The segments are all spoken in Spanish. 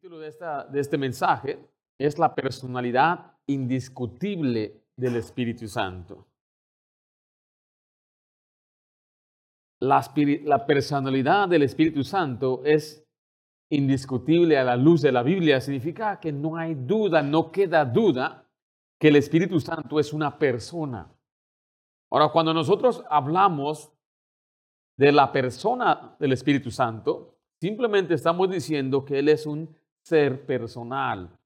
título de, esta, de este mensaje es la personalidad indiscutible del Espíritu Santo. La, la, personalidad del Espíritu Santo es indiscutible a la luz de la Biblia. Significa que no hay duda, no queda duda que el Espíritu Santo es una persona. Ahora, cuando nosotros hablamos de la persona del Espíritu Santo, simplemente estamos diciendo que Él es un ser personal.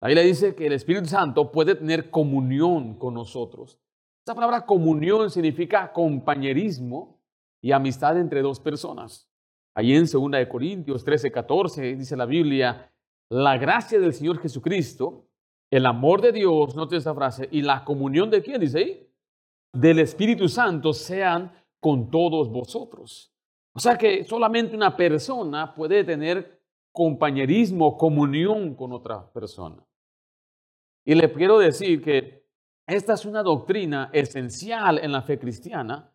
Ahí le dice que el Espíritu Santo puede tener comunión con nosotros. Esta palabra comunión significa compañerismo y amistad entre dos personas. Ahí en 2 de Corintios 13, 14 dice la Biblia, la gracia del Señor Jesucristo, el amor de Dios, note esta frase, y la comunión de quién, dice ahí, del Espíritu Santo sean con todos vosotros. O sea que solamente una persona puede tener compañerismo, comunión con otra persona. Y le quiero decir que esta es una doctrina esencial en la fe cristiana,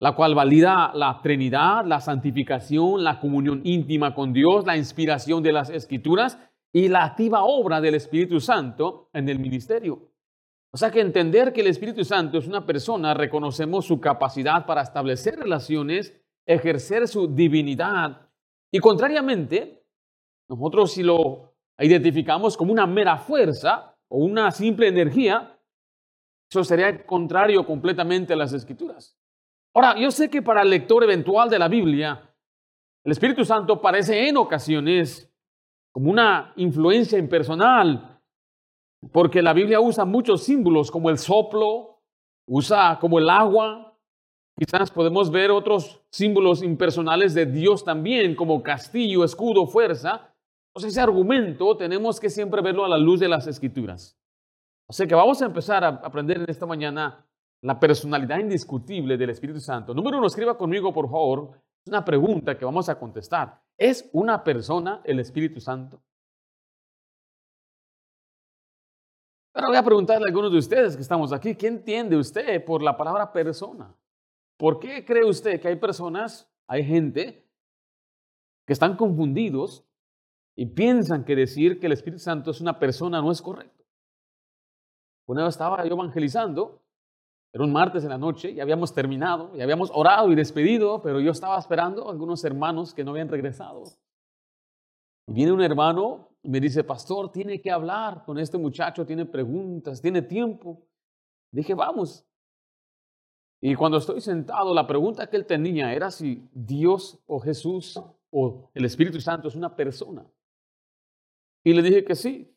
la cual valida la Trinidad, la santificación, la comunión íntima con Dios, la inspiración de las escrituras y la activa obra del Espíritu Santo en el ministerio. O sea que entender que el Espíritu Santo es una persona, reconocemos su capacidad para establecer relaciones, ejercer su divinidad. Y contrariamente, nosotros si lo identificamos como una mera fuerza o una simple energía, eso sería contrario completamente a las escrituras. Ahora, yo sé que para el lector eventual de la Biblia, el Espíritu Santo parece en ocasiones como una influencia impersonal, porque la Biblia usa muchos símbolos como el soplo, usa como el agua, quizás podemos ver otros símbolos impersonales de Dios también, como castillo, escudo, fuerza, ese argumento tenemos que siempre verlo a la luz de las escrituras. Así que vamos a empezar a aprender en esta mañana la personalidad indiscutible del Espíritu Santo. Número uno, escriba conmigo, por favor. Es una pregunta que vamos a contestar. ¿Es una persona el Espíritu Santo? Ahora voy a preguntarle a algunos de ustedes que estamos aquí, ¿qué entiende usted por la palabra persona? ¿Por qué cree usted que hay personas, hay gente que están confundidos y piensan que decir que el Espíritu Santo es una persona no es correcto. Una vez estaba yo evangelizando, era un martes en la noche, y habíamos terminado, y habíamos orado y despedido, pero yo estaba esperando a algunos hermanos que no habían regresado. Y viene un hermano y me dice, pastor, tiene que hablar con este muchacho, tiene preguntas, tiene tiempo. Dije, vamos. Y cuando estoy sentado, la pregunta que él tenía era si Dios o Jesús o el Espíritu Santo es una persona. Y le dije que sí.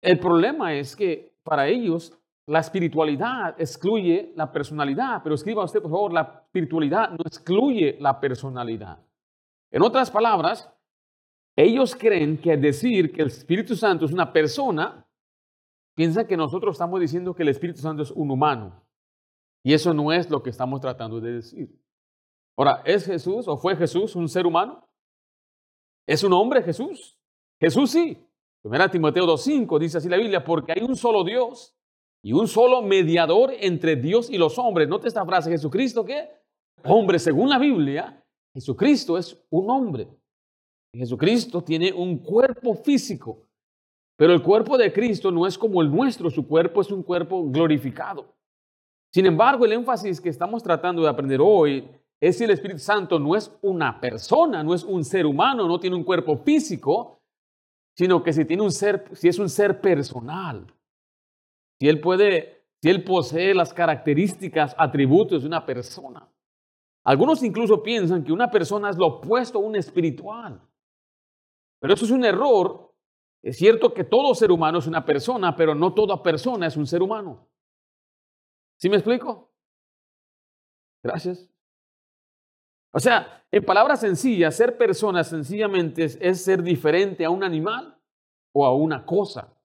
El problema es que para ellos la espiritualidad excluye la personalidad, pero escriba usted, por favor, la espiritualidad no excluye la personalidad. En otras palabras, ellos creen que decir que el Espíritu Santo es una persona, piensan que nosotros estamos diciendo que el Espíritu Santo es un humano. Y eso no es lo que estamos tratando de decir. Ahora, ¿es Jesús o fue Jesús un ser humano? ¿Es un hombre Jesús? Jesús sí. Primera Timoteo 2.5 dice así la Biblia, porque hay un solo Dios y un solo mediador entre Dios y los hombres. Note esta frase, Jesucristo, ¿qué? Hombre, según la Biblia, Jesucristo es un hombre. Jesucristo tiene un cuerpo físico, pero el cuerpo de Cristo no es como el nuestro, su cuerpo es un cuerpo glorificado. Sin embargo, el énfasis que estamos tratando de aprender hoy es si el Espíritu Santo no es una persona, no es un ser humano, no tiene un cuerpo físico, sino que si, tiene un ser, si es un ser personal, si él puede, si él posee las características, atributos de una persona. Algunos incluso piensan que una persona es lo opuesto a un espiritual. Pero eso es un error. Es cierto que todo ser humano es una persona, pero no toda persona es un ser humano. ¿Sí me explico? Gracias. O sea, en palabras sencillas, ser persona sencillamente es, ser diferente a un animal o a una cosa.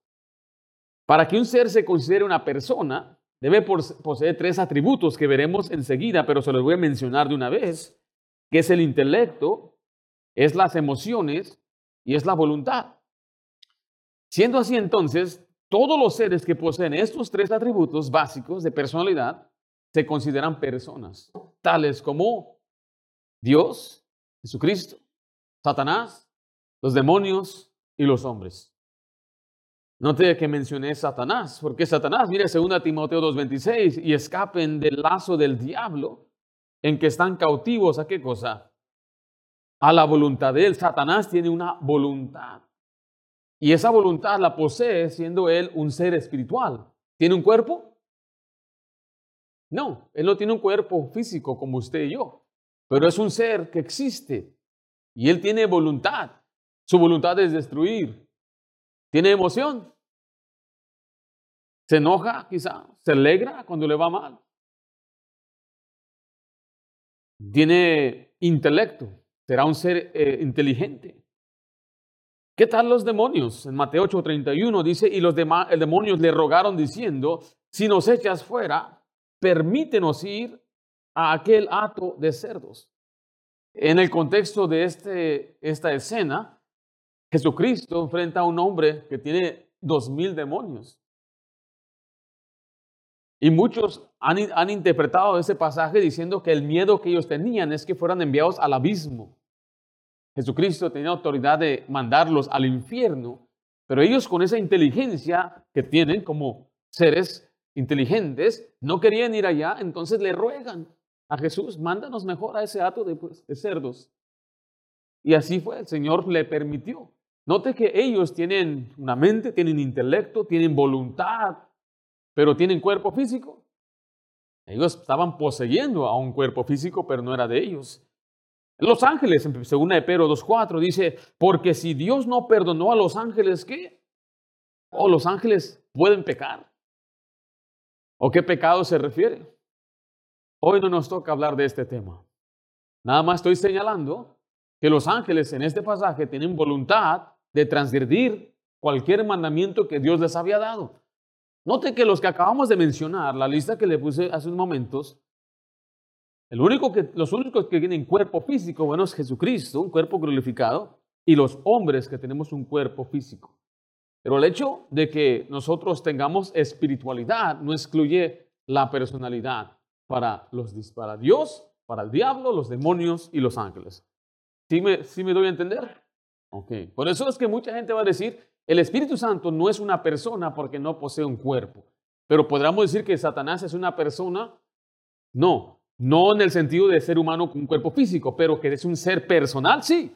Para que un ser se considere una persona, debe poseer tres atributos que veremos enseguida, pero se los voy a mencionar de una vez, que es el intelecto, es las emociones y es la voluntad. Siendo así entonces, todos los seres que poseen estos tres atributos básicos de personalidad se consideran personas, tales como Dios, Jesucristo, Satanás, los demonios y los hombres. Note que mencioné Satanás, porque Satanás, mire 2 Timoteo 2:26, y escapen del lazo del diablo en que están cautivos a qué cosa? A la voluntad de él. Satanás tiene una voluntad. Y esa voluntad la posee siendo él un ser espiritual. ¿Tiene un cuerpo? No, él no tiene un cuerpo físico como usted y yo, pero es un ser que existe y él tiene voluntad. Su voluntad es destruir. ¿Tiene emoción? ¿Se enoja quizá? ¿Se alegra cuando le va mal? Tiene intelecto. Será un ser eh, inteligente. ¿Qué tal los demonios? En Mateo 8:31 dice, y los demonios le rogaron diciendo, si nos echas fuera, permítenos ir a aquel hato de cerdos. En el contexto de este, esta escena, Jesucristo enfrenta a un hombre que tiene dos mil demonios. Y muchos han, han, interpretado ese pasaje diciendo que el miedo que ellos tenían es que fueran enviados al abismo. Jesucristo tenía autoridad de mandarlos al infierno, pero ellos con esa inteligencia que tienen como seres inteligentes, no querían ir allá, entonces le ruegan a Jesús, mándanos mejor a ese hato de, pues, de cerdos. Y así fue, el Señor le permitió. Note que ellos tienen una mente, tienen intelecto, tienen voluntad, pero tienen cuerpo físico. Ellos estaban poseyendo a un cuerpo físico, pero no era de ellos. Los ángeles, según de Pedro 2.4, dice, porque si Dios no perdonó a los ángeles, ¿qué? ¿O los ángeles pueden pecar? ¿O qué pecado se refiere? Hoy no nos toca hablar de este tema. Nada más estoy señalando que los ángeles en este pasaje tienen voluntad de transgredir cualquier mandamiento que Dios les había dado. Note que los que acabamos de mencionar, la lista que le puse hace unos momentos, los únicos que tienen cuerpo físico, bueno, es Jesucristo, un cuerpo glorificado, y los hombres que tenemos un cuerpo físico. Pero el hecho de que nosotros tengamos espiritualidad no excluye la personalidad para, los, para Dios, para el diablo, los demonios y los ángeles. ¿Sí me, ¿Sí me doy a entender? Por eso es que mucha gente va a decir, el Espíritu Santo no es una persona porque no posee un cuerpo. Pero podríamos decir que Satanás es una persona. No, no en el sentido de ser humano con un cuerpo físico, pero que es un ser personal, sí.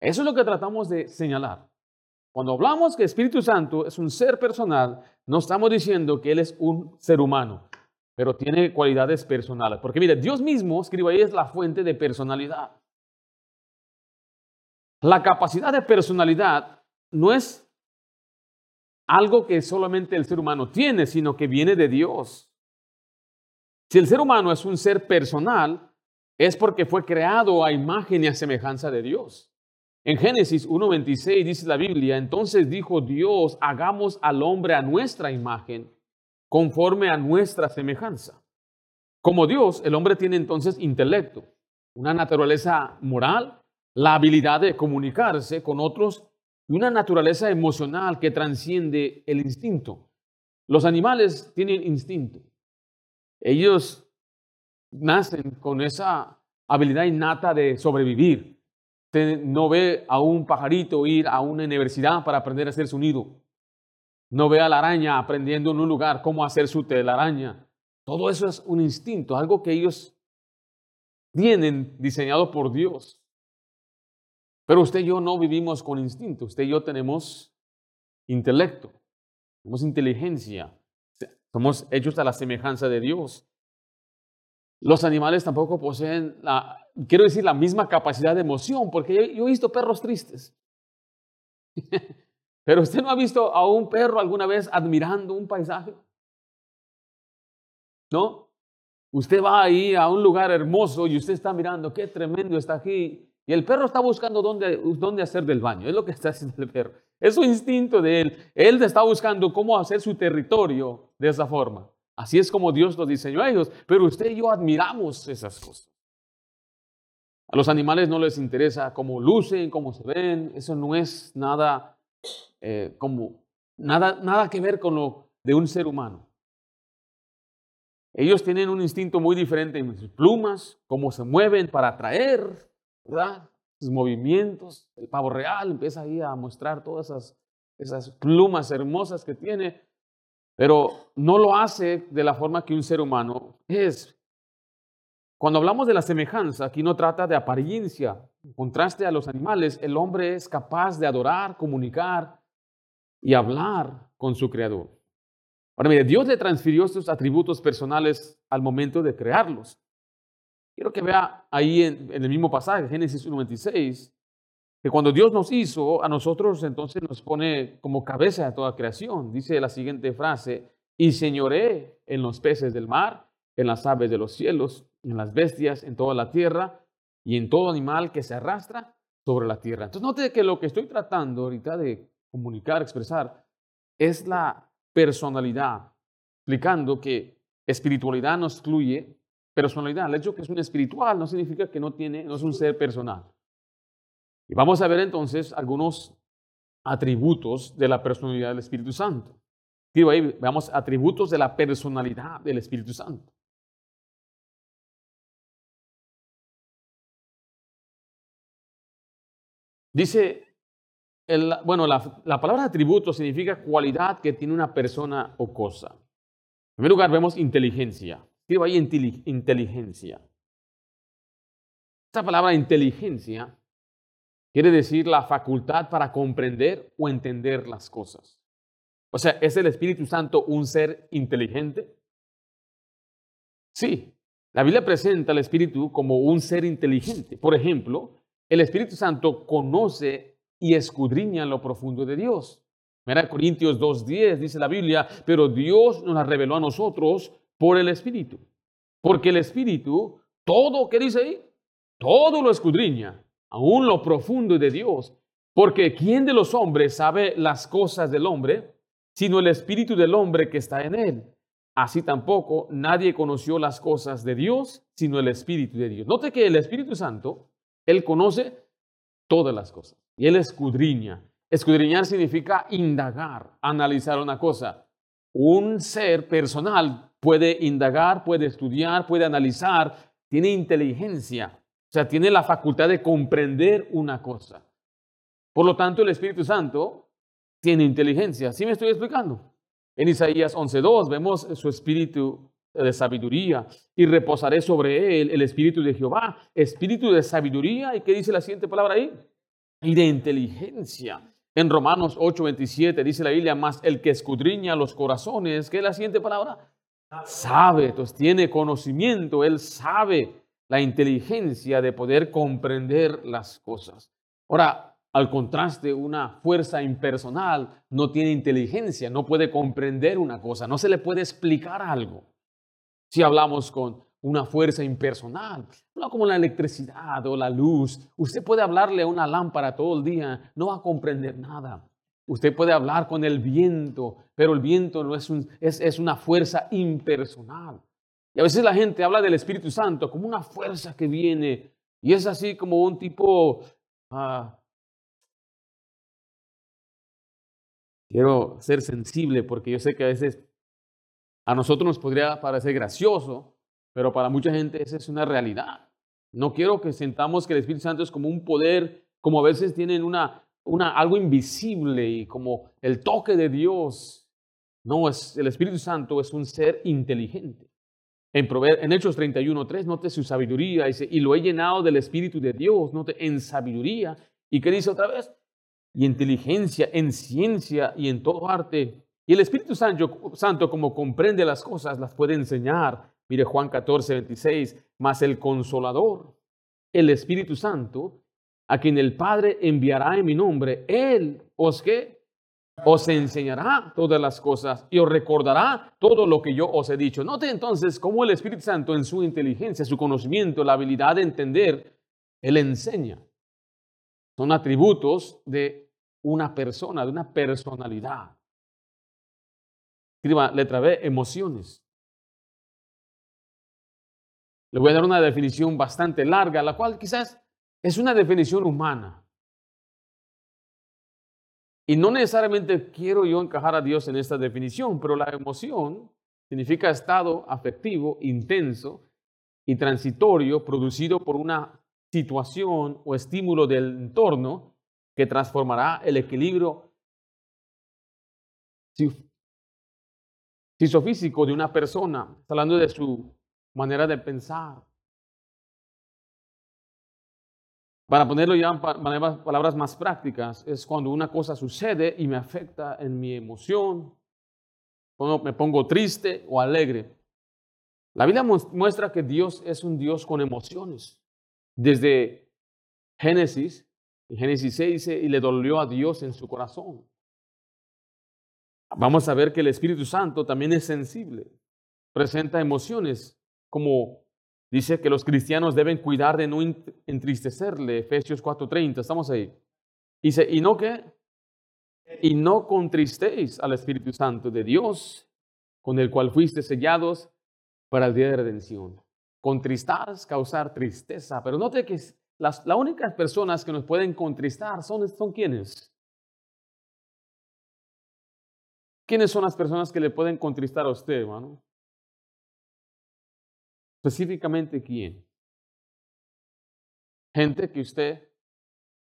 Eso es lo que tratamos de señalar. Cuando hablamos que Espíritu Santo es un ser personal, no estamos diciendo que Él es un ser humano, pero tiene cualidades personales. Porque mire, Dios mismo, escribo ahí, es la fuente de personalidad. La capacidad de personalidad no es algo que solamente el ser humano tiene, sino que viene de Dios. Si el ser humano es un ser personal, es porque fue creado a imagen y a semejanza de Dios. En Génesis 1.26 dice la Biblia, entonces dijo Dios, hagamos al hombre a nuestra imagen, conforme a nuestra semejanza. Como Dios, el hombre tiene entonces intelecto, una naturaleza moral, la habilidad de comunicarse con otros y una naturaleza emocional que transciende el instinto. Los animales tienen instinto. Ellos nacen con esa habilidad innata de sobrevivir. Usted no ve a un pajarito ir a una universidad para aprender a hacer su nido. No ve a la araña aprendiendo en un lugar cómo hacer su telaraña. Todo eso es un instinto, algo que ellos tienen diseñado por Dios. Pero usted y yo no vivimos con instinto, usted y yo tenemos intelecto, tenemos inteligencia, somos hechos a la semejanza de Dios. Los animales tampoco poseen, la, quiero decir, la misma capacidad de emoción, porque yo, he visto perros tristes. Pero usted no ha visto a un perro alguna vez admirando un paisaje. ¿No? Usted va ahí a un lugar hermoso y usted está mirando, qué tremendo está aquí. Y el perro está buscando dónde, dónde hacer del baño. Es lo que está haciendo el perro. Es su instinto de él. Él está buscando cómo hacer su territorio de esa forma. Así es como Dios los diseñó a ellos. Pero usted y yo admiramos esas cosas. A los animales no les interesa cómo lucen, cómo se ven. Eso no es nada, eh, como, nada, nada que ver con lo de un ser humano. Ellos tienen un instinto muy diferente en sus plumas, cómo se mueven para atraer ¿verdad? sus movimientos. El pavo real empieza ahí a mostrar todas esas, esas plumas hermosas que tiene, pero no lo hace de la forma que un ser humano es. Cuando hablamos de la semejanza, aquí no trata de apariencia. En contraste a los animales, el hombre es capaz de adorar, comunicar y hablar con su creador. Ahora mire, Dios le transfirió estos atributos personales al momento de crearlos. Quiero que vea ahí en, el mismo pasaje, Génesis 1.26, que cuando Dios nos hizo, a nosotros entonces nos pone como cabeza de toda creación. Dice la siguiente frase, y señoré en los peces del mar, en las aves de los cielos, en las bestias, en toda la tierra y en todo animal que se arrastra sobre la tierra. Entonces note que lo que estoy tratando ahorita de comunicar, expresar, es la personalidad, explicando que espiritualidad no excluye personalidad. El hecho que es un espiritual no significa que no, tiene, no es un ser personal. Y vamos a ver entonces algunos atributos de la personalidad del Espíritu Santo. Digo ahí, veamos atributos de la personalidad del Espíritu Santo. Dice bueno, la, palabra atributo significa cualidad que tiene una persona o cosa. En primer lugar, vemos inteligencia. Escriba ahí inteligencia. Esta palabra inteligencia quiere decir la facultad para comprender o entender las cosas. O sea, ¿es el Espíritu Santo un ser inteligente? Sí, la Biblia presenta al Espíritu como un ser inteligente. Por ejemplo, el Espíritu Santo conoce y escudriñan lo profundo de Dios. Mira, Corintios 2.10 dice la Biblia, pero Dios nos la reveló a nosotros por el Espíritu. Porque el Espíritu, todo, ¿qué dice ahí? Todo lo escudriña, aún lo profundo de Dios. Porque ¿quién de los hombres sabe las cosas del hombre, sino el Espíritu del hombre que está en él? Así tampoco nadie conoció las cosas de Dios, sino el Espíritu de Dios. Note que el Espíritu Santo, Él conoce todas las cosas. Y él escudriña. Escudriñar significa indagar, analizar una cosa. Un ser personal puede indagar, puede estudiar, puede analizar, tiene inteligencia, o sea, tiene la facultad de comprender una cosa. Por lo tanto, el Espíritu Santo tiene inteligencia. ¿Sí me estoy explicando? En Isaías 11.2 vemos su espíritu de sabiduría y reposaré sobre él el espíritu de Jehová, espíritu de sabiduría. ¿Y qué dice la siguiente palabra ahí? y de inteligencia. En Romanos 8:27 dice la Biblia, más el que escudriña los corazones, ¿qué es la siguiente palabra? Sabe, entonces tiene conocimiento, él sabe la inteligencia de poder comprender las cosas. Ahora, al contraste, una fuerza impersonal no tiene inteligencia, no puede comprender una cosa, no se le puede explicar algo. Si hablamos con una fuerza impersonal, no como la electricidad o la luz. Usted puede hablarle a una lámpara todo el día, no va a comprender nada. Usted puede hablar con el viento, pero el viento no es, un, es, una fuerza impersonal. Y a veces la gente habla del Espíritu Santo como una fuerza que viene y es así como un tipo... Ah, quiero ser sensible porque yo sé que a veces a nosotros nos podría parecer gracioso, pero para mucha gente esa es una realidad. No quiero que sentamos que el Espíritu Santo es como un poder, como a veces tienen una, una, algo invisible y como el toque de Dios. No, es, el Espíritu Santo es un ser inteligente. En, en Hechos 31.3, note su sabiduría, dice, y lo he llenado del Espíritu de Dios, note, en sabiduría. ¿Y qué dice otra vez? Y inteligencia, en ciencia y en todo arte. Y el Espíritu Santo, Santo, como comprende las cosas, las puede enseñar Mire Juan 14, 26, más el consolador, el Espíritu Santo, a quien el Padre enviará en mi nombre, Él os que os enseñará todas las cosas y os recordará todo lo que yo os he dicho. Note entonces cómo el Espíritu Santo en su inteligencia, su conocimiento, la habilidad de entender, Él enseña. Son atributos de una persona, de una personalidad. Escriba letra B, emociones. Le voy a dar una definición bastante larga, la cual quizás es una definición humana. Y no necesariamente quiero yo encajar a Dios en esta definición, pero la emoción significa estado afectivo intenso y transitorio producido por una situación o estímulo del entorno que transformará el equilibrio físico de una persona. Hablando de su manera de pensar. Para ponerlo ya en palabras más prácticas, es cuando una cosa sucede y me afecta en mi emoción, cuando me pongo triste o alegre. La Biblia muestra que Dios es un Dios con emociones. Desde Génesis, en Génesis 6 dice, y le dolió a Dios en su corazón. Vamos a ver que el Espíritu Santo también es sensible, presenta emociones, como dice que los cristianos deben cuidar de no entristecerle, Efesios 4:30, estamos ahí. Dice, y no que, y no contristéis al Espíritu Santo de Dios, con el cual fuiste sellados para el día de redención. Contristar es causar tristeza, pero note que las, las únicas personas que nos pueden contristar son, son quienes. ¿Quiénes son las personas que le pueden contristar a usted, hermano? Específicamente, ¿quién? Gente que usted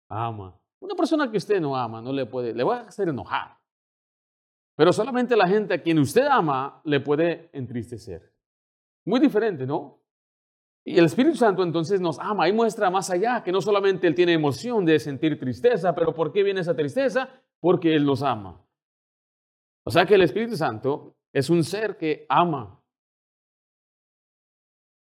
ama. Una persona que usted no ama, no le puede, le va a hacer enojar. Pero solamente la gente a quien usted ama le puede entristecer. Muy diferente, ¿no? Y el Espíritu Santo entonces nos ama y muestra más allá que no solamente Él tiene emoción de sentir tristeza, pero ¿por qué viene esa tristeza? Porque Él nos ama. O sea que el Espíritu Santo es un ser que ama.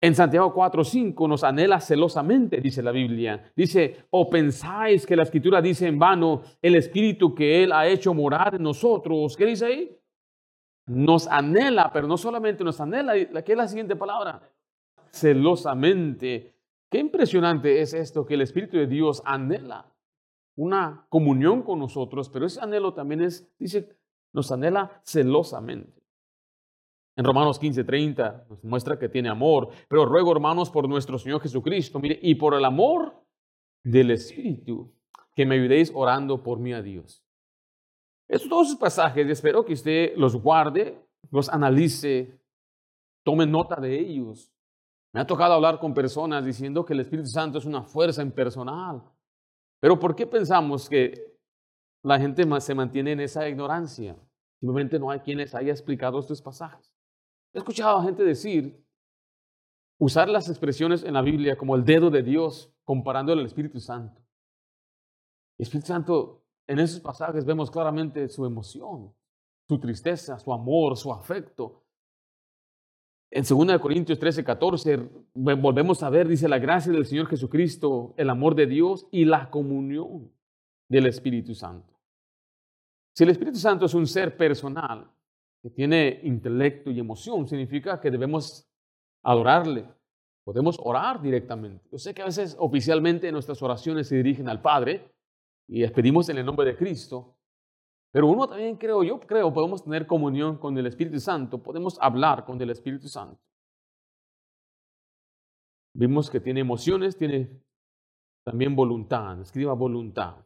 En Santiago 4:5 nos anhela celosamente, dice la Biblia. Dice, o pensáis que la escritura dice en vano, el Espíritu que Él ha hecho morar en nosotros. ¿Qué dice ahí? Nos anhela, pero no solamente nos anhela, ¿qué es la siguiente palabra? Celosamente. Qué impresionante es esto, que el Espíritu de Dios anhela una comunión con nosotros, pero ese anhelo también es, dice, nos anhela celosamente. En Romanos 15:30 nos muestra que tiene amor, pero ruego hermanos por nuestro Señor Jesucristo, mire, y por el amor del Espíritu, que me ayudéis orando por mí a Dios. Estos dos pasajes, espero que usted los guarde, los analice, tome nota de ellos. Me ha tocado hablar con personas diciendo que el Espíritu Santo es una fuerza impersonal. Pero ¿por qué pensamos que la gente se mantiene en esa ignorancia. Simplemente no hay quienes haya explicado estos pasajes. He escuchado a gente decir, usar las expresiones en la Biblia como el dedo de Dios comparándolo al Espíritu Santo. El Espíritu Santo, en esos pasajes vemos claramente su emoción, su tristeza, su amor, su afecto. En 2 Corintios 13, 14, volvemos a ver, dice la gracia del Señor Jesucristo, el amor de Dios y la comunión del Espíritu Santo. Si el Espíritu Santo es un ser personal, que tiene intelecto y emoción, significa que debemos adorarle. Podemos orar directamente. Yo sé que a veces oficialmente nuestras oraciones se dirigen al Padre y les pedimos en el nombre de Cristo, pero uno también creo, yo creo, podemos tener comunión con el Espíritu Santo, podemos hablar con el Espíritu Santo. Vimos que tiene emociones, tiene también voluntad, escriba voluntad.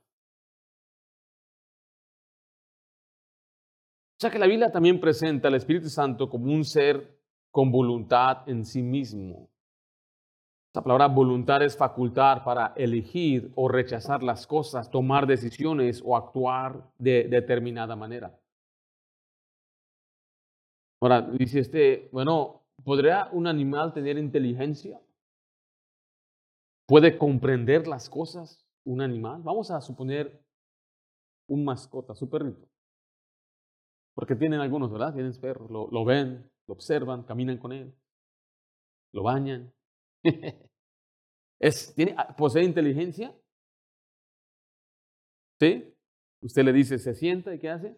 O sea que la Biblia también presenta al Espíritu Santo como un ser con voluntad en sí mismo. Esa palabra voluntad es facultar para elegir o rechazar las cosas, tomar decisiones o actuar de determinada manera. Ahora, dice este, bueno, ¿podría un animal tener inteligencia? ¿Puede comprender las cosas un animal? Vamos a suponer un mascota, su perrito. Porque tienen algunos, ¿verdad? Tienen perros, lo, ven, lo observan, caminan con él, lo bañan. es, ¿tiene, ah, ¿Posee inteligencia? ¿Sí? Usted le dice, se sienta y ¿qué hace?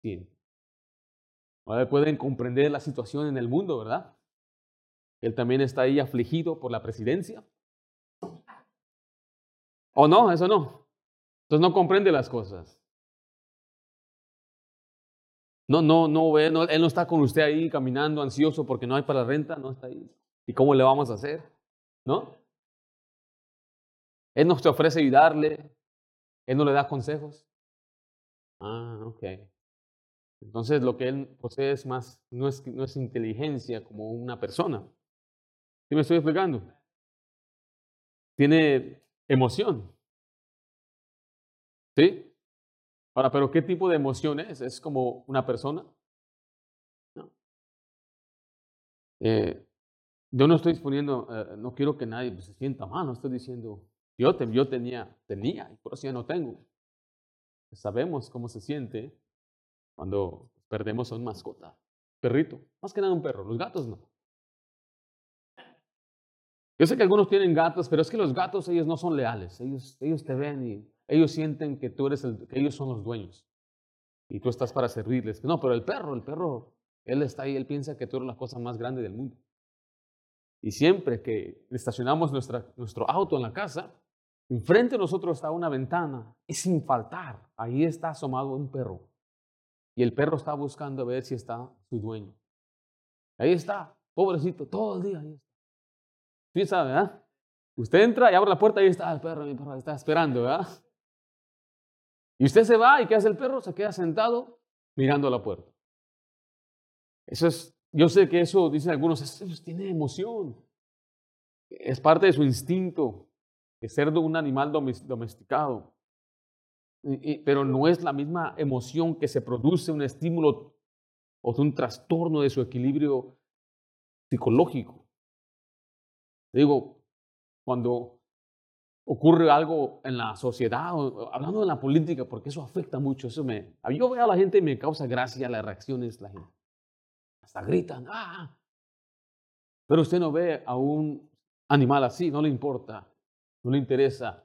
Siente. Ahora pueden comprender la situación en el mundo, ¿verdad? Él también está ahí afligido por la presidencia. ¿O no? Eso no. Entonces no comprende las cosas. No, no, no ve, no, él no está con usted ahí caminando ansioso porque no hay para renta, no está ahí. ¿Y cómo le vamos a hacer? ¿No? Él nos te ofrece ayudarle, él no le da consejos. Ah, ok. Entonces lo que él posee es más, no es, no es inteligencia como una persona. ¿Sí me estoy explicando? tiene emoción. ¿Sí? Ahora, pero ¿qué tipo de emoción es? ¿Es como una persona? No. Eh, yo no estoy exponiendo, eh, no quiero que nadie se sienta mal, no estoy diciendo, yo, yo tenía, tenía, y por eso ya no tengo. Sabemos cómo se siente cuando perdemos a un mascota, perrito, más que nada un perro, los gatos no. Yo sé que algunos tienen gatos, pero es que los gatos ellos no son leales, ellos, ellos te ven y ellos sienten que tú eres el, que ellos son los dueños y tú estás para servirles. No, pero el perro, el perro, él está ahí, él piensa que tú eres la cosa más grande del mundo. Y siempre que estacionamos nuestra, nuestro auto en la casa, enfrente de nosotros está una ventana y sin faltar, ahí está asomado un perro. Y el perro está buscando ver si está su dueño. Ahí está, pobrecito, todo el día ahí está. Sabe, ¿verdad? Usted entra y abre la puerta y ahí está el perro, mi perro está esperando, ¿verdad? Y usted se va y ¿qué hace el perro? Se queda sentado mirando la puerta. Eso es yo sé que eso, dicen algunos, tiene emoción. Es parte de su instinto, de ser un animal domesticado. pero no es la misma emoción que se produce un estímulo o un trastorno de su equilibrio psicológico. Digo, cuando ocurre algo en la sociedad, hablando de la política, porque eso afecta mucho, eso me, yo veo a la gente y me causa gracia las reacciones de la gente hasta gritan, ¡ah! Pero usted no ve a un animal así, no le importa, no le interesa.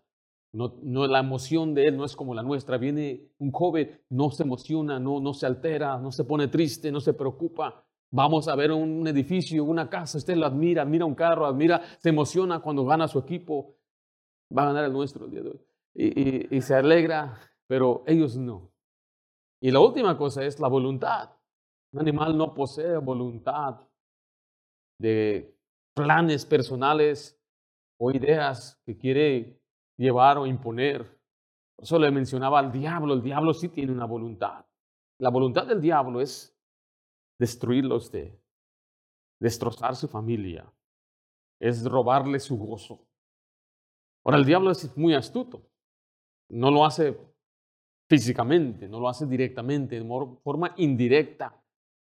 No, no, la emoción de él no es como la nuestra. Viene un joven, no se emociona, no, no se altera, no se pone triste, no se preocupa. Vamos a ver un edificio, una casa, usted lo admira, admira un carro, admira, se emociona cuando gana su equipo. Va a ganar el nuestro el día de hoy. Y, se alegra, pero ellos no. Y la última cosa es la voluntad. Un animal no posee voluntad de planes personales o ideas que quiere llevar o imponer. Por eso le mencionaba al diablo. El diablo sí tiene una voluntad. La voluntad del diablo es destruirlo usted, destrozar su familia, es robarle su gozo. Ahora, el diablo es muy astuto. No lo hace físicamente, no lo hace directamente, de forma indirecta.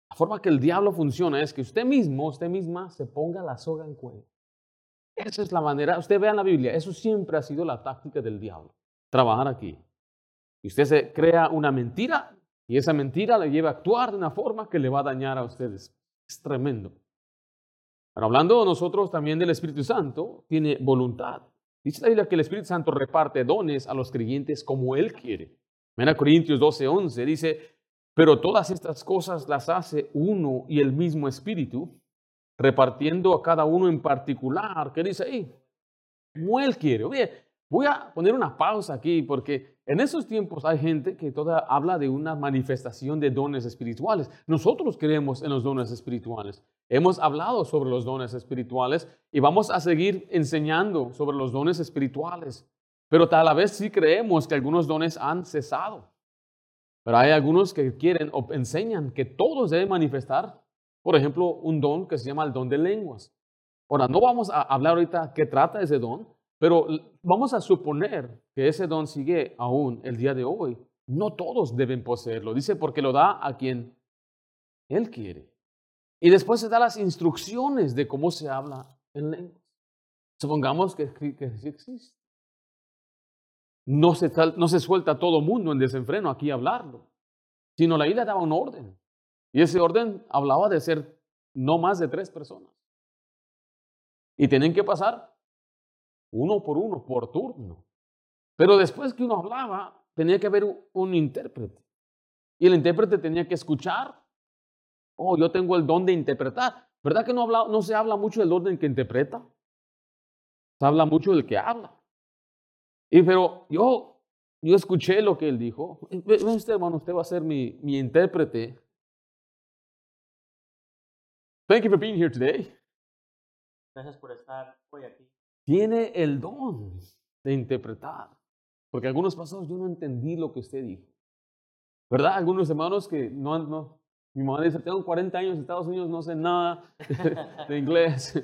La forma que el diablo funciona es que usted mismo, usted misma, se ponga la soga en cuello. Esa es la manera, usted vea en la Biblia, eso siempre ha sido la táctica del diablo, trabajar aquí. Y usted se crea una mentira y esa mentira le lleva a actuar de una forma que le va a dañar a ustedes. Es tremendo. Pero hablando nosotros también del Espíritu Santo, tiene voluntad. Dice la Biblia que el Espíritu Santo reparte dones a los creyentes como Él quiere. Mira Corintios 12, 11, dice, pero todas estas cosas las hace uno y el mismo Espíritu, repartiendo a cada uno en particular. ¿Qué dice ahí? Como Él quiere. Oye, voy a poner una pausa aquí porque en esos tiempos hay gente que toda habla de una manifestación de dones espirituales. Nosotros creemos en los dones espirituales. Hemos hablado sobre los dones espirituales y vamos a seguir enseñando sobre los dones espirituales. Pero tal vez sí creemos que algunos dones han cesado. Pero hay algunos que quieren o enseñan que todos deben manifestar, por ejemplo, un don que se llama el don de lenguas. Ahora, no vamos a hablar ahorita qué trata ese don, pero vamos a suponer que ese don sigue aún el día de hoy. No todos deben poseerlo. Dice porque lo da a quien Él quiere. Y después se da las instrucciones de cómo se habla en lenguas. Supongamos que, que existe. No se, no se suelta todo mundo en desenfreno aquí a hablarlo, sino la isla daba un orden. Y ese orden hablaba de ser no más de tres personas. Y tienen que pasar uno por uno, por turno. Pero después que uno hablaba, tenía que haber un, intérprete. Y el intérprete tenía que escuchar. Oh, yo tengo el don de interpretar. ¿Verdad que no, habla, no se habla mucho del orden que interpreta? Se habla mucho del que habla. Y pero yo, yo escuché lo que él dijo. Ven usted, hermano, usted va a ser mi, intérprete. Thank you for being here today. Gracias por estar hoy aquí. Tiene el don de interpretar. Porque algunos pasados yo no entendí lo que usted dijo. ¿Verdad? Algunos hermanos que no, no. Mi mamá dice, tengo 40 años en Estados Unidos, no sé nada de inglés.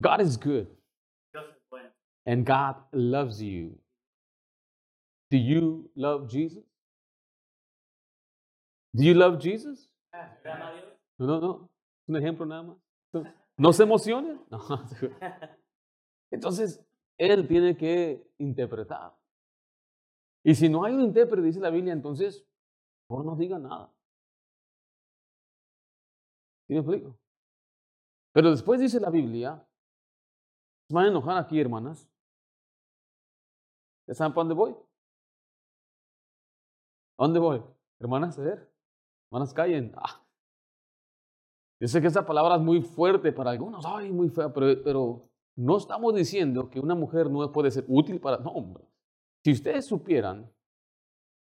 God is good. And God loves you. Do you love Jesus? Do you love Jesus? ¿Ama a Dios? No, no, no. Un ejemplo nada más. ¿No se emociona? Entonces, él tiene que interpretar. Y si no hay un intérprete, dice la Biblia, entonces, por no diga nada. ¿Sí me explico? Pero después dice la Biblia, se van a enojar aquí, hermanas. ¿Ya saben para dónde voy? ¿A dónde voy? Hermanas, a ver. Hermanas, callen. Ah. Yo sé que esa palabra es muy fuerte para algunos, ay, muy fea, pero, pero no estamos diciendo que una mujer no puede ser útil para... No, hombre. Si ustedes supieran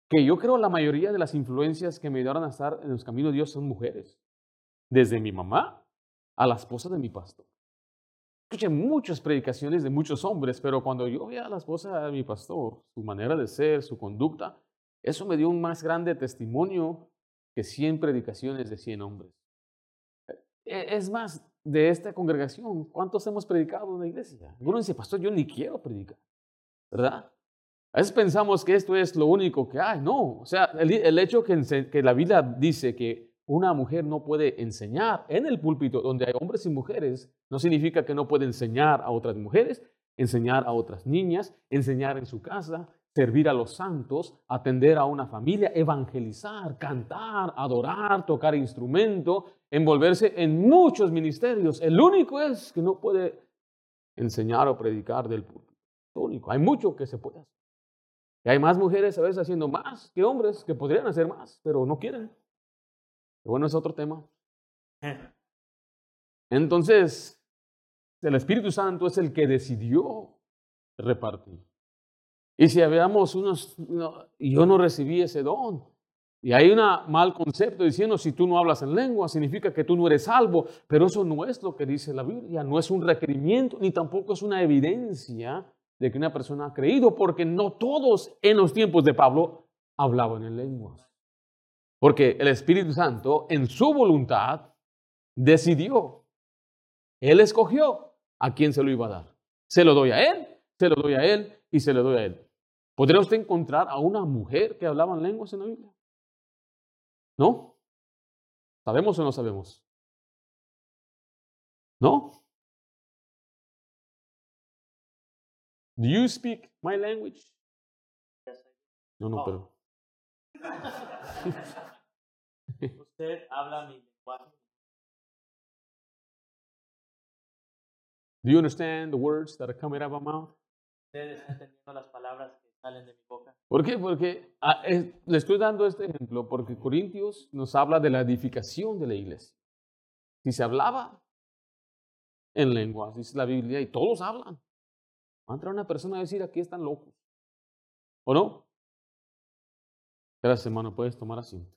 que yo creo la mayoría de las influencias que me ayudaron a estar en los caminos de Dios son mujeres. Desde mi mamá a la esposa de mi pastor. Escuché muchas predicaciones de muchos hombres, pero cuando yo veía a la esposa de mi pastor, su manera de ser, su conducta, eso me dio un más grande testimonio que 100 predicaciones de 100 hombres. E, es más, de esta congregación, ¿cuántos hemos predicado en la iglesia? Algunos dicen, pastor, yo ni quiero predicar, ¿verdad? A veces pensamos que esto es lo único que hay. No, o sea, el, hecho que, que la Biblia dice que una mujer no puede enseñar en el púlpito donde hay hombres y mujeres, no significa que no puede enseñar a otras mujeres, enseñar a otras niñas, enseñar en su casa, servir a los santos, atender a una familia, evangelizar, cantar, adorar, tocar instrumento, envolverse en muchos ministerios. El único es que no puede enseñar o predicar del. Lo único. Hay mucho que se puede hacer. Y hay más mujeres a veces haciendo más que hombres que podrían hacer más, pero no quieren. bueno, es otro tema. Entonces, el Espíritu Santo es el que decidió repartir. Y si habíamos unos, y yo no recibí ese don. Y hay un mal concepto diciendo, si tú no hablas en lengua, significa que tú no eres salvo. Pero eso no es lo que dice la Biblia, no es un requerimiento, ni tampoco es una evidencia de que una persona ha creído, porque no todos en los tiempos de Pablo hablaban en lenguas. Porque el Espíritu Santo, en su voluntad, decidió. Él escogió a quién se lo iba a dar. Se lo doy a él, se lo doy a él y se lo doy a él. ¿Podría usted encontrar a una mujer que hablaba en lenguas en la Biblia? ¿No? ¿Sabemos o no sabemos? ¿No? Do you speak my language? No, no, pero. Usted habla mi lenguaje. Do you understand the words that are coming out of my mouth? Usted está entendiendo las palabras ¿Por qué? Porque ah, le estoy dando este ejemplo porque Corintios nos habla de la edificación de la iglesia. Si se hablaba en lenguas, dice la Biblia, y todos hablan. Va a entrar una persona a decir, aquí están locos. ¿O no? Gracias, hermano, puedes tomar asiento.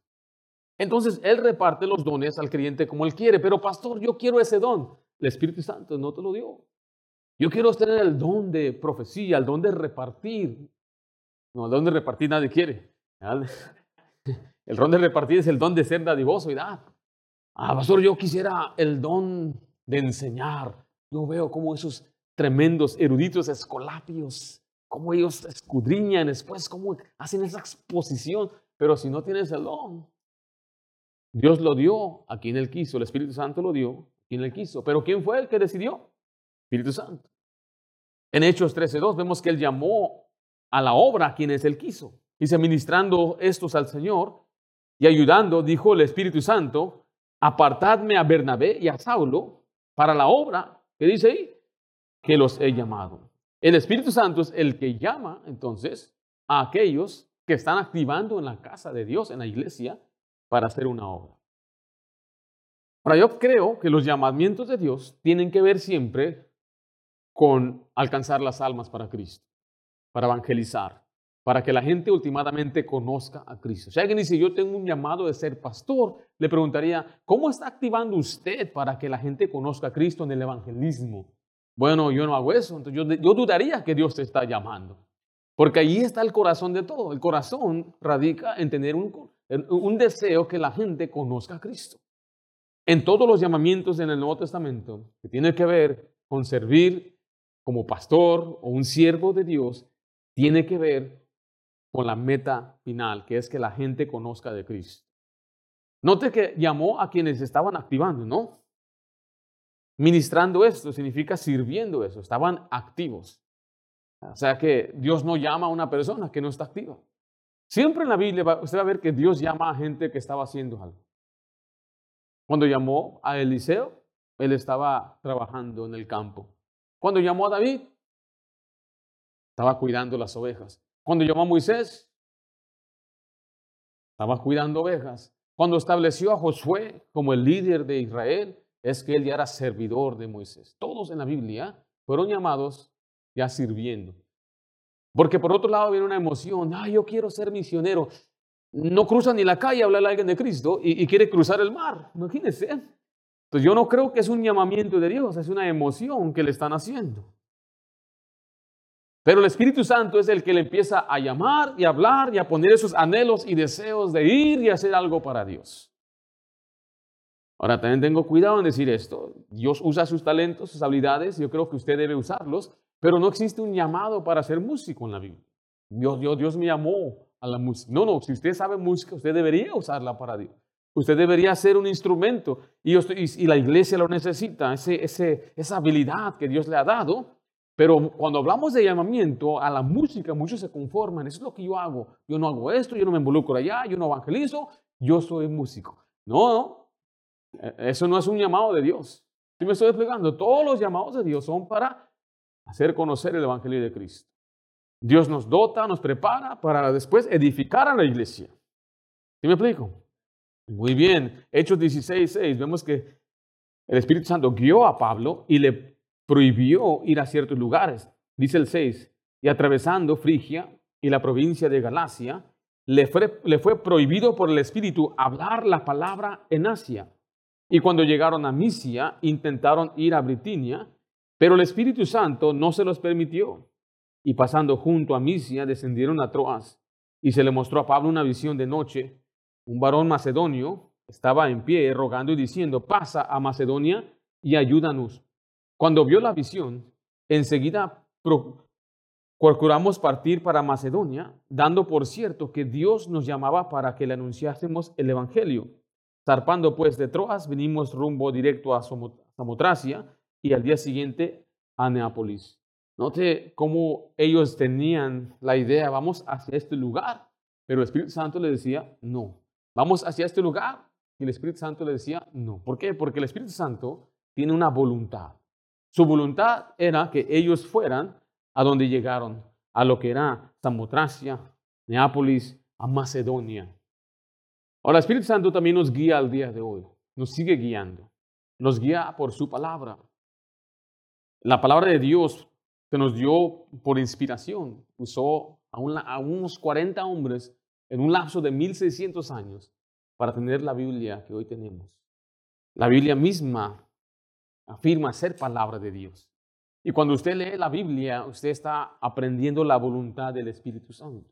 Entonces, Él reparte los dones al creyente como Él quiere, pero pastor, yo quiero ese don. El Espíritu Santo no te lo dio. Yo quiero tener el don de profecía, el don de repartir. No, el don de repartir nadie quiere. El don de repartir es el don de ser dadivoso y dar. Ah, pastor, yo quisiera el don de enseñar. Yo veo cómo esos tremendos eruditos escolapios, cómo ellos escudriñan después, cómo hacen esa exposición. Pero si no tienes el don, Dios lo dio a quien Él quiso, el Espíritu Santo lo dio a quien Él quiso. Pero ¿quién fue el que decidió? Espíritu Santo. En Hechos 13.2 vemos que Él llamó a la obra a quienes Él quiso. Dice, ministrando estos al Señor y ayudando, dijo el Espíritu Santo, apartadme a Bernabé y a Saulo para la obra, que dice ahí, que los he llamado. El Espíritu Santo es el que llama entonces a aquellos que están activando en la casa de Dios, en la iglesia, para hacer una obra. Ahora, yo creo que los llamamientos de Dios tienen que ver siempre con alcanzar las almas para Cristo, para evangelizar, para que la gente últimamente conozca a Cristo. Si alguien dice, yo tengo un llamado de ser pastor, le preguntaría, ¿cómo está activando usted para que la gente conozca a Cristo en el evangelismo? Bueno, yo no hago eso, entonces yo, yo dudaría que Dios te está llamando. Porque ahí está el corazón de todo. El corazón radica en tener un, un deseo que la gente conozca a Cristo. En todos los llamamientos en el Nuevo Testamento, que tiene que ver con servir como pastor o un siervo de Dios tiene que ver con la meta final, que es que la gente conozca de Cristo. Note que llamó a quienes estaban activando, ¿no? Ministrando esto significa sirviendo eso, estaban activos. O sea que Dios no llama a una persona que no está activa. Siempre en la Biblia usted va a ver que Dios llama a gente que estaba haciendo algo. Cuando llamó a Eliseo, él estaba trabajando en el campo. Cuando llamó a David, estaba cuidando las ovejas. Cuando llamó a Moisés, estaba cuidando ovejas. Cuando estableció a Josué como el líder de Israel, es que él ya era servidor de Moisés. Todos en la Biblia fueron llamados ya sirviendo. Porque por otro lado viene una emoción, ah, yo quiero ser misionero. No cruza ni la calle a hablarle a alguien de Cristo y, quiere cruzar el mar. Imagínense. Entonces yo no creo que es un llamamiento de Dios, es una emoción que le están haciendo. Pero el Espíritu Santo es el que le empieza a llamar y a hablar y a poner esos anhelos y deseos de ir y hacer algo para Dios. Ahora también tengo cuidado en decir esto. Dios usa sus talentos, sus habilidades, yo creo que usted debe usarlos, pero no existe un llamado para ser músico en la Biblia. Dios, Dios, Dios me llamó a la música. No, no, si usted sabe música, usted debería usarla para Dios. Usted debería ser un instrumento y, la iglesia lo necesita, esa habilidad que Dios le ha dado pero cuando hablamos de llamamiento a la música, muchos se conforman. Eso es lo que yo hago. Yo no hago esto, yo no me involucro allá, yo no evangelizo, yo soy músico. No, e, eso no es un llamado de Dios. Si me estoy explicando, todos los llamados de Dios son para hacer conocer el Evangelio de Cristo. Dios nos dota, nos prepara para después edificar a la iglesia. ¿Sí me explico? Muy bien. Hechos 16, 6. Vemos que el Espíritu Santo guió a Pablo y le prohibió ir a ciertos lugares. Dice el 6, y atravesando Frigia y la provincia de Galacia, le fue, le fue prohibido por el Espíritu hablar la palabra en Asia. Y cuando llegaron a Misia, intentaron ir a Britinia, pero el Espíritu Santo no se los permitió. Y pasando junto a Misia, descendieron a Troas. Y se le mostró a Pablo una visión de noche. Un varón macedonio estaba en pie rogando y diciendo, pasa a Macedonia y ayúdanos. Cuando vio la visión, enseguida procuramos partir para Macedonia, dando por cierto que Dios nos llamaba para que le anunciásemos el Evangelio. Zarpando pues de Troas, vinimos rumbo directo a Samotracia y al día siguiente a Neápolis. Note cómo ellos tenían la idea, vamos hacia este lugar, pero el Espíritu Santo le decía, no, vamos hacia este lugar. Y el Espíritu Santo le decía, no. ¿Por qué? Porque el Espíritu Santo tiene una voluntad. Su voluntad era que ellos fueran a donde llegaron, a lo que era Samotracia, Neápolis, a Macedonia. Ahora, el Espíritu Santo también nos guía al día de hoy, nos sigue guiando, nos guía por su palabra. La palabra de Dios se nos dio por inspiración, usó a, a unos 40 hombres en un lapso de 1600 años para tener la Biblia que hoy tenemos. La Biblia misma afirma ser palabra de Dios. Y cuando usted lee la Biblia, usted está aprendiendo la voluntad del Espíritu Santo.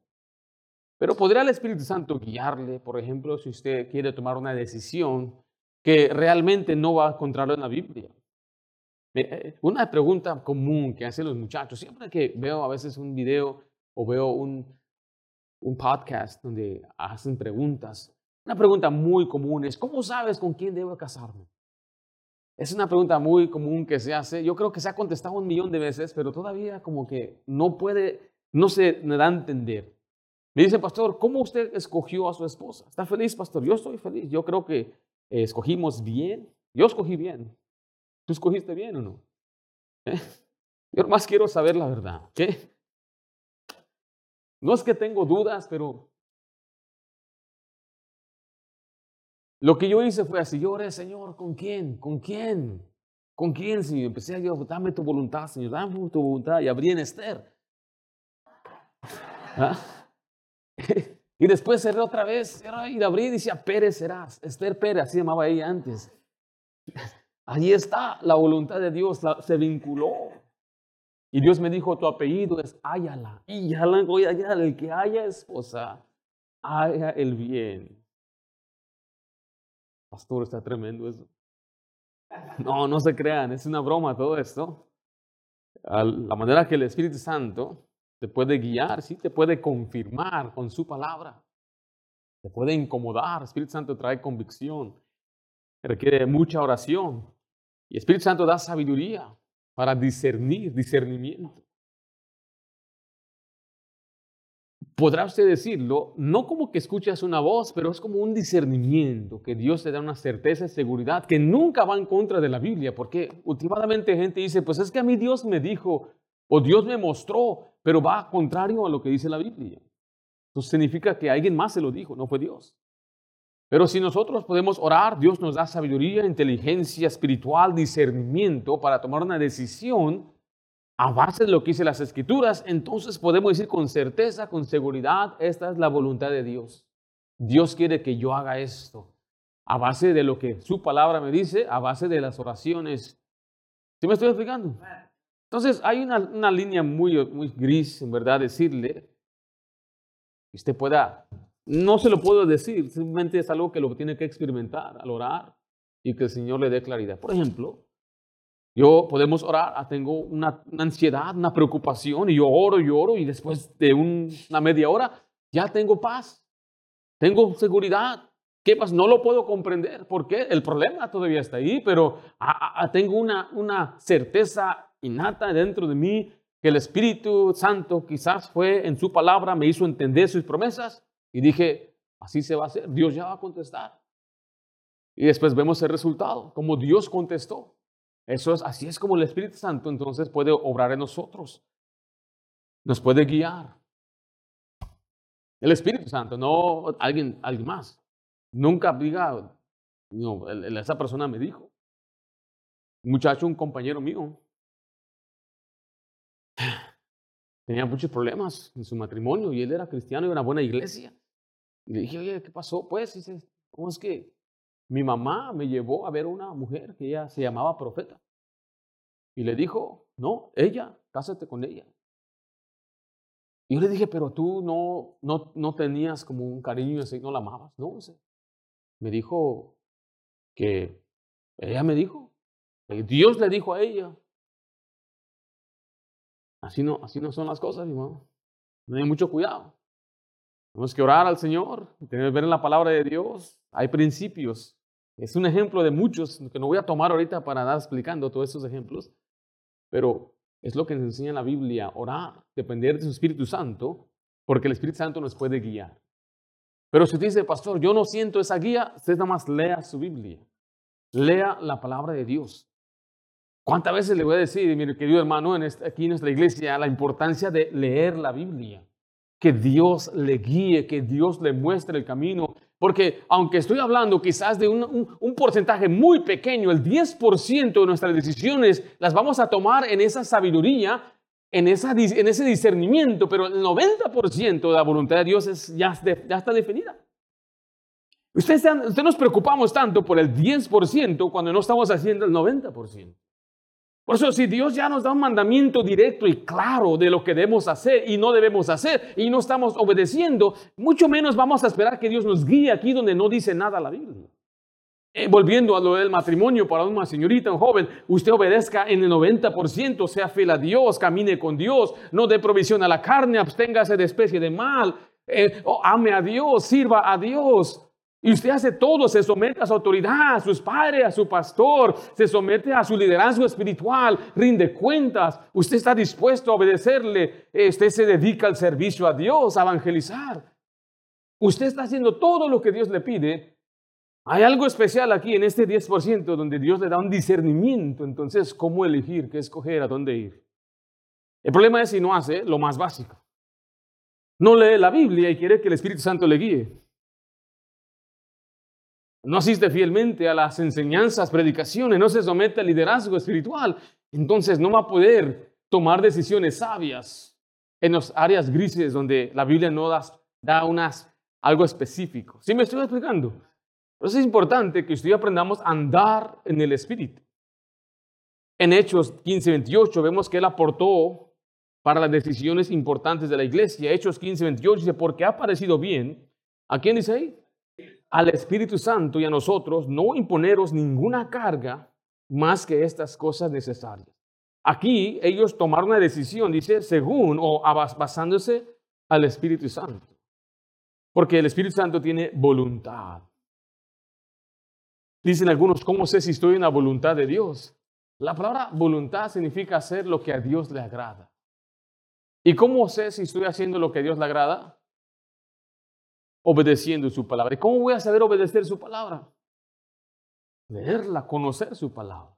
Pero ¿podría el Espíritu Santo guiarle, por ejemplo, si usted quiere tomar una decisión que realmente no va a encontrarlo en la Biblia? Eh, una pregunta común que hacen los muchachos, siempre que veo a veces un video o veo un, un podcast donde hacen preguntas, una pregunta muy común es, ¿cómo sabes con quién debo casarme? Es una pregunta muy común que se hace. Yo creo que se ha contestado un millón de veces, pero todavía como que no puede, no se me da a entender. Me dice, pastor, ¿cómo usted escogió a su esposa? ¿Está feliz, pastor? Yo estoy feliz. Yo creo que escogimos bien. Yo escogí bien. ¿Tú escogiste bien o no? ¿Eh? Yo más quiero saber la verdad. ¿Qué? No es que tengo dudas, pero Lo que yo hice fue así, yo oré, Señor, ¿con quién? ¿Con quién? ¿Con quién, Señor? Empecé a decir, dame tu voluntad, Señor, dame tu voluntad. Y abrí en Esther. ¿Ah? y después cerré otra vez, y abrí y decía, Pérez serás. Esther Pérez, así llamaba ella antes. Allí está la voluntad de Dios, se vinculó. Y Dios me dijo, tu apellido es Ayala. Y la allá, el que haya esposa, haya el bien. Pastor, está tremendo eso. No, no se crean, es una broma todo esto. la manera que el Espíritu Santo te puede guiar, sí, te puede confirmar con su palabra, te puede incomodar. El Espíritu Santo trae convicción, requiere mucha oración. Y el Espíritu Santo da sabiduría para discernir, discernimiento. Podrá usted decirlo, no como que escuchas una voz, pero es como un discernimiento, que Dios te da una certeza y seguridad que nunca va en contra de la Biblia, porque últimamente gente dice, pues es que a mí Dios me dijo o Dios me mostró, pero va contrario a lo que dice la Biblia. Eso significa que alguien más se lo dijo, no fue Dios. Pero si nosotros podemos orar, Dios nos da sabiduría, inteligencia espiritual, discernimiento para tomar una decisión a base de lo que dice las escrituras, entonces podemos decir con certeza, con seguridad, esta es la voluntad de Dios. Dios quiere que yo haga esto. A base de lo que su palabra me dice, a base de las oraciones. ¿Sí me estoy explicando? Entonces hay una, una línea muy, muy gris, en verdad, decirle que usted pueda, no se lo puedo decir, simplemente es algo que lo tiene que experimentar al orar y que el Señor le dé claridad. Por ejemplo, yo podemos orar, ah, tengo una, ansiedad, una preocupación y yo oro y oro y después de una media hora ya tengo paz, tengo seguridad. ¿Qué pasa? No lo puedo comprender. ¿Por qué? El problema todavía está ahí, pero ah, ah, tengo una, una certeza innata dentro de mí que el Espíritu Santo quizás fue en su palabra, me hizo entender sus promesas y dije, así se va a hacer, Dios ya va a contestar. Y después vemos el resultado, como Dios contestó. Eso es, así es como el Espíritu Santo entonces puede obrar en nosotros. Nos puede guiar. El Espíritu Santo, no alguien, alguien más. Nunca diga, no, esa persona me dijo. Muchacho, un compañero mío, tenía muchos problemas en su matrimonio y él era cristiano y una buena iglesia. Y le dije, oye, ¿qué pasó? Pues, dice, ¿cómo es que mi mamá me llevó a ver una mujer que ella se llamaba profeta. Y le dijo, no, ella, cásate con ella. Y yo le dije, pero tú no, no, no tenías como un cariño así, no la amabas. No, me dijo que ella me dijo, Dios le dijo a ella. Así no, así no son las cosas, hermano. No hay mucho cuidado. Tenemos que orar al Señor, tenemos que ver en la palabra de Dios. Hay principios es un ejemplo de muchos que no voy a tomar ahorita para dar explicando todos esos ejemplos, pero es lo que nos enseña la Biblia, orar, depender de su Espíritu Santo, porque el Espíritu Santo nos puede guiar. Pero si usted dice, pastor, yo no siento esa guía, usted nada más lea su Biblia, lea la palabra de Dios. ¿Cuántas veces le voy a decir, mi querido hermano, en aquí en nuestra iglesia, la importancia de leer la Biblia? Que Dios le guíe, que Dios le muestre el camino, porque aunque estoy hablando quizás de un, porcentaje muy pequeño, el 10% de nuestras decisiones las vamos a tomar en esa sabiduría, en, esa, en ese discernimiento, pero el 90% de la voluntad de Dios es, ya, ya está definida. Ustedes, ustedes nos preocupamos tanto por el 10% cuando no estamos haciendo el 90%. Por eso, si Dios ya nos da un mandamiento directo y claro de lo que debemos hacer y no debemos hacer y no estamos obedeciendo, mucho menos vamos a esperar que Dios nos guíe aquí donde no dice nada la Biblia. Eh, volviendo a lo del matrimonio para una señorita, un joven, usted obedezca en el 90%, sea fiel a Dios, camine con Dios, no dé provisión a la carne, absténgase de especie de mal, eh, ame a Dios, sirva a Dios. Y usted hace todo, se somete a su autoridad, a sus padres, a su pastor, se somete a su liderazgo espiritual, rinde cuentas. Usted está dispuesto a obedecerle, usted se dedica al servicio a Dios, a evangelizar. Usted está haciendo todo lo que Dios le pide. Hay algo especial aquí en este 10% donde Dios le da un discernimiento. Entonces, ¿cómo elegir, qué escoger, a dónde ir? El problema es si no hace lo más básico. No lee la Biblia y quiere que el Espíritu Santo le guíe no asiste fielmente a las enseñanzas, predicaciones, no se somete al liderazgo espiritual, entonces no va a poder tomar decisiones sabias en las áreas grises donde la Biblia no da, unas, algo específico. ¿Sí me estoy explicando? Entonces es importante que usted aprendamos a andar en el Espíritu. En Hechos 15, 28 vemos que Él aportó para las decisiones importantes de la iglesia. Hechos 15, 28 dice, porque ha parecido bien. ¿A quién dice ahí? Al Espíritu Santo y a nosotros no imponeros ninguna carga más que estas cosas necesarias. aquí ellos tomaron una decisión, dice, según o basándose al Espíritu Santo. Porque el Espíritu Santo tiene voluntad. Dicen algunos, ¿cómo sé si estoy en la voluntad de Dios? La palabra voluntad significa hacer lo que a Dios le agrada. ¿Y cómo sé si estoy haciendo lo que a Dios le agrada? Obedeciendo su palabra. ¿Y cómo voy a saber obedecer su palabra? Leerla, conocer su palabra.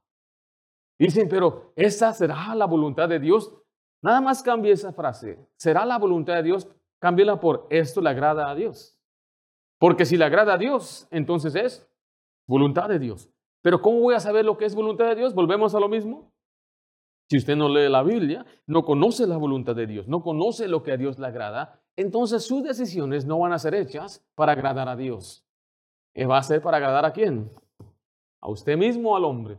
Dicen, pero esa será la voluntad de Dios. Nada más cambie esa frase. ¿Será la voluntad de Dios? Cámbiala por esto le agrada a Dios. Porque si le agrada a Dios, entonces es voluntad de Dios. Pero ¿cómo voy a saber lo que es voluntad de Dios? Volvemos a lo mismo. Si usted no lee la Biblia, no conoce la voluntad de Dios, no conoce lo que a Dios le agrada, entonces sus decisiones no van a ser hechas para agradar a Dios. ¿Va a ser para agradar a quién? A usted mismo al hombre.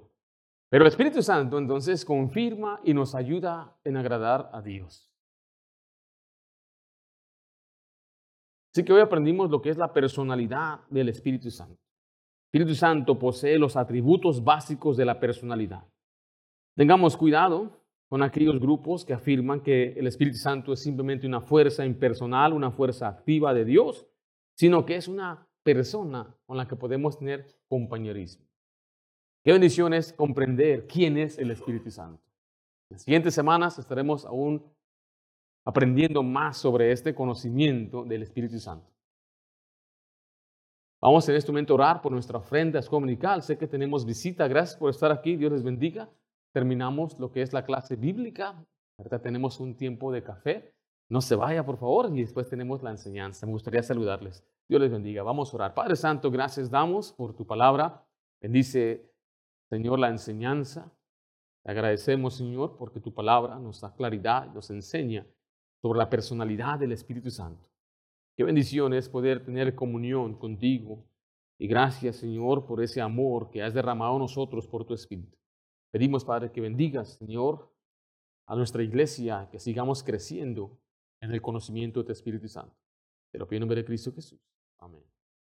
Pero el Espíritu Santo entonces confirma y nos ayuda en agradar a Dios. Así que hoy aprendimos lo que es la personalidad del Espíritu Santo. El Espíritu Santo posee los atributos básicos de la personalidad. Tengamos cuidado con aquellos grupos que afirman que el Espíritu Santo es simplemente una fuerza impersonal, una fuerza activa de Dios, sino que es una persona con la que podemos tener compañerismo. Qué bendición es comprender quién es el Espíritu Santo. En las siguientes semanas estaremos aún aprendiendo más sobre este conocimiento del Espíritu Santo. Vamos en este momento a orar por nuestra ofrenda comunical. Sé que tenemos visita. Gracias por estar aquí. Dios les bendiga. Terminamos lo que es la clase bíblica. Ahorita tenemos un tiempo de café. No se vaya, por favor, y después tenemos la enseñanza. Me gustaría saludarles. Dios les bendiga. Vamos a orar. Padre Santo, gracias damos por tu palabra. Bendice, Señor, la enseñanza. Te agradecemos, Señor, porque tu palabra nos da claridad, nos enseña sobre la personalidad del Espíritu Santo. Qué bendición es poder tener comunión contigo. Y gracias, Señor, por ese amor que has derramado nosotros por tu Espíritu. Pedimos, Padre, que bendigas, Señor, a nuestra iglesia, que sigamos creciendo en el conocimiento de tu Espíritu Santo. Te lo pido en nombre de Cristo Jesús. Amén.